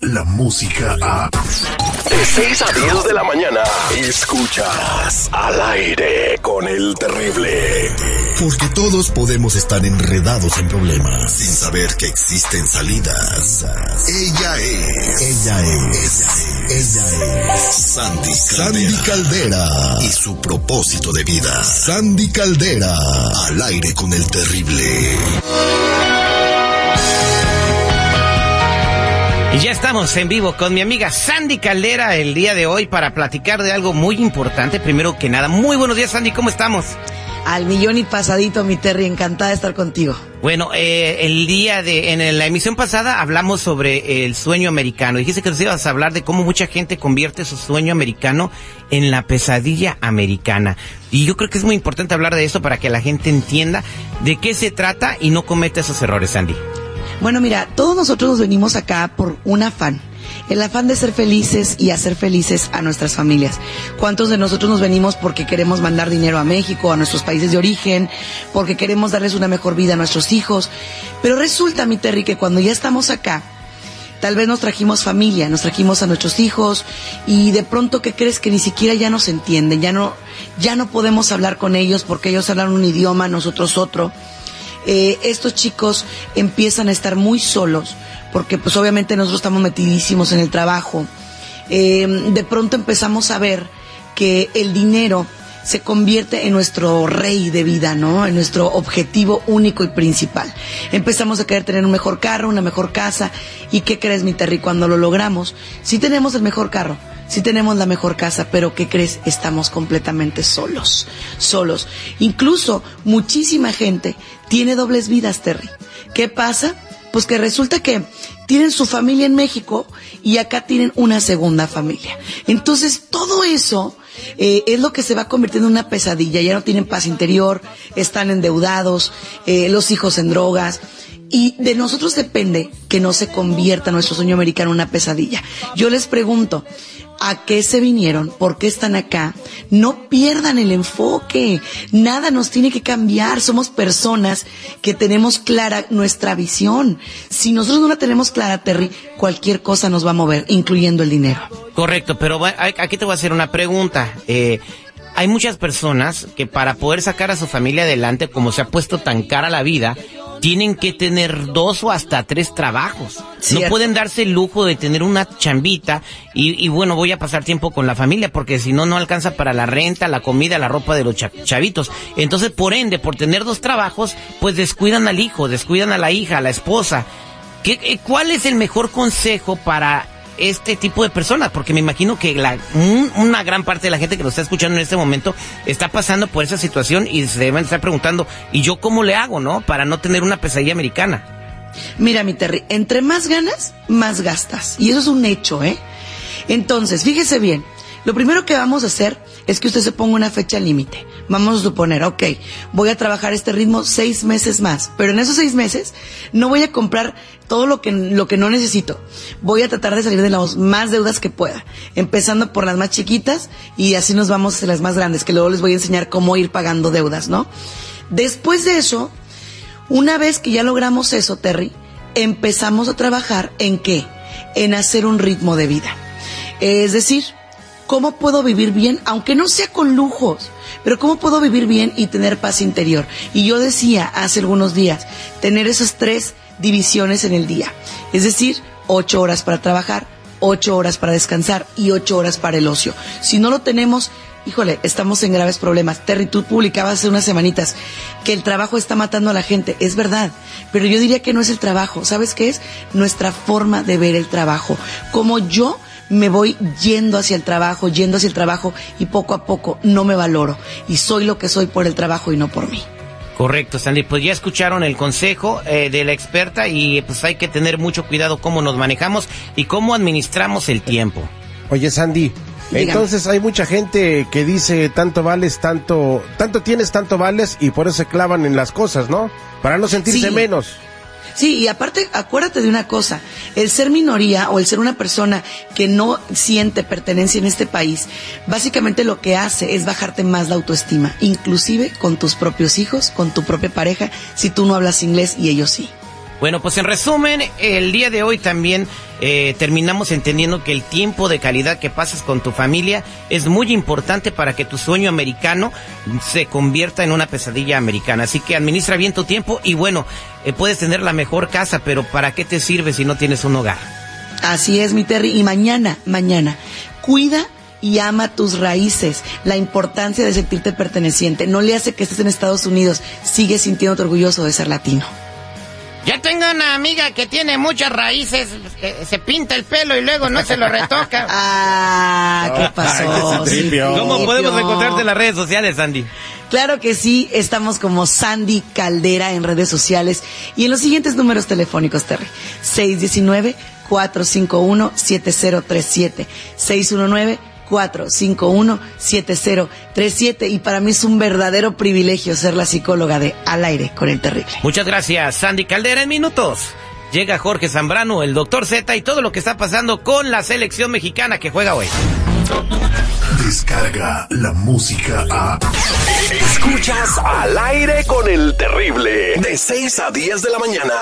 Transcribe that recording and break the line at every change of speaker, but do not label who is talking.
la música a...
De 6 a 10 de la mañana, escuchas al aire con el terrible.
Porque todos podemos estar enredados en problemas sin saber que existen salidas. Ella es. Ella es. Ella es. Sandy Caldera. Sandy Caldera. Y su propósito de vida. Sandy Caldera. Al aire con el terrible.
Y ya estamos en vivo con mi amiga Sandy Caldera el día de hoy para platicar de algo muy importante. Primero que nada, muy buenos días Sandy, ¿cómo estamos?
Al millón y pasadito, mi Terry, encantada de estar contigo.
Bueno, eh, el día de, en la emisión pasada hablamos sobre el sueño americano. Dijiste que nos ibas a hablar de cómo mucha gente convierte su sueño americano en la pesadilla americana. Y yo creo que es muy importante hablar de eso para que la gente entienda de qué se trata y no cometa esos errores, Sandy.
Bueno, mira, todos nosotros nos venimos acá por un afán. El afán de ser felices y hacer felices a nuestras familias. ¿Cuántos de nosotros nos venimos porque queremos mandar dinero a México, a nuestros países de origen, porque queremos darles una mejor vida a nuestros hijos? Pero resulta, mi Terry, que cuando ya estamos acá, tal vez nos trajimos familia, nos trajimos a nuestros hijos y de pronto ¿qué crees que ni siquiera ya nos entienden, ya no, ya no podemos hablar con ellos porque ellos hablan un idioma, nosotros otro. Eh, estos chicos empiezan a estar muy solos, porque pues obviamente nosotros estamos metidísimos en el trabajo. Eh, de pronto empezamos a ver que el dinero se convierte en nuestro rey de vida, ¿no? En nuestro objetivo único y principal. Empezamos a querer tener un mejor carro, una mejor casa. ¿Y qué crees, mi Terry? Cuando lo logramos, sí tenemos el mejor carro, sí tenemos la mejor casa, pero ¿qué crees? Estamos completamente solos, solos. Incluso muchísima gente tiene dobles vidas, Terry. ¿Qué pasa? Pues que resulta que tienen su familia en México y acá tienen una segunda familia. Entonces, todo eso eh, es lo que se va convirtiendo en una pesadilla. Ya no tienen paz interior, están endeudados, eh, los hijos en drogas. Y de nosotros depende que no se convierta nuestro sueño americano en una pesadilla. Yo les pregunto, a qué se vinieron, por qué están acá. No pierdan el enfoque. Nada nos tiene que cambiar. Somos personas que tenemos clara nuestra visión. Si nosotros no la tenemos clara, Terry, cualquier cosa nos va a mover, incluyendo el dinero.
Correcto, pero aquí te voy a hacer una pregunta. Eh, hay muchas personas que para poder sacar a su familia adelante, como se ha puesto tan cara la vida, tienen que tener dos o hasta tres trabajos. No pueden darse el lujo de tener una chambita y, bueno, voy a pasar tiempo con la familia porque si no, no alcanza para la renta, la comida, la ropa de los chavitos. Entonces, por ende, por tener dos trabajos, pues descuidan al hijo, descuidan a la hija, a la esposa. ¿Qué, eh, ¿Cuál es el mejor consejo para este tipo de personas? Porque me imagino que la, una gran parte de la gente que lo está escuchando en este momento está pasando por esa situación y se deben estar preguntando, ¿y yo cómo le hago, no? Para no tener una pesadilla americana.
Mira, mi Terry, entre más ganas, más gastas. Y eso es un hecho, ¿eh? Entonces, fíjese bien, lo primero que vamos a hacer es que usted se ponga una fecha límite. Vamos a suponer, ok, voy a trabajar este ritmo seis meses más, pero en esos seis meses no voy a comprar todo lo que, lo que no necesito. Voy a tratar de salir de las más deudas que pueda, empezando por las más chiquitas y así nos vamos a las más grandes, que luego les voy a enseñar cómo ir pagando deudas, ¿no? Después de eso, una vez que ya logramos eso, Terry, empezamos a trabajar en qué? En hacer un ritmo de vida. Es decir, ¿Cómo puedo vivir bien, aunque no sea con lujos? Pero ¿cómo puedo vivir bien y tener paz interior? Y yo decía hace algunos días, tener esas tres divisiones en el día. Es decir, ocho horas para trabajar, ocho horas para descansar y ocho horas para el ocio. Si no lo tenemos, híjole, estamos en graves problemas. Terry, tú publicabas hace unas semanitas que el trabajo está matando a la gente. Es verdad, pero yo diría que no es el trabajo. ¿Sabes qué es? Nuestra forma de ver el trabajo. Como yo me voy yendo hacia el trabajo, yendo hacia el trabajo y poco a poco no me valoro y soy lo que soy por el trabajo y no por mí.
Correcto, Sandy. Pues ya escucharon el consejo eh, de la experta y pues hay que tener mucho cuidado cómo nos manejamos y cómo administramos el tiempo.
Oye, Sandy, entonces hay mucha gente que dice tanto vales, tanto, tanto tienes, tanto vales y por eso se clavan en las cosas, ¿no? Para no sentirse menos.
Sí, y aparte, acuérdate de una cosa, el ser minoría o el ser una persona que no siente pertenencia en este país, básicamente lo que hace es bajarte más la autoestima, inclusive con tus propios hijos, con tu propia pareja, si tú no hablas inglés y ellos sí.
Bueno, pues en resumen, el día de hoy también eh, terminamos entendiendo que el tiempo de calidad que pasas con tu familia es muy importante para que tu sueño americano se convierta en una pesadilla americana. Así que administra bien tu tiempo y bueno, eh, puedes tener la mejor casa, pero ¿para qué te sirve si no tienes un hogar?
Así es, mi Terry. Y mañana, mañana, cuida y ama tus raíces, la importancia de sentirte perteneciente. No le hace que estés en Estados Unidos, sigue sintiéndote orgulloso de ser latino.
Ya tengo una amiga que tiene muchas raíces, se pinta el pelo y luego no se lo retoca.
ah, ¿qué pasó?
¿Cómo podemos encontrarte en las redes sociales, Sandy?
Claro que sí, estamos como Sandy Caldera en redes sociales y en los siguientes números telefónicos, Terry. 619 451 7037 619 451-7037 y para mí es un verdadero privilegio ser la psicóloga de Al aire con el terrible.
Muchas gracias, Sandy Caldera en minutos. Llega Jorge Zambrano, el doctor Z y todo lo que está pasando con la selección mexicana que juega hoy.
Descarga la música a...
Escuchas al aire con el terrible de 6 a 10 de la mañana.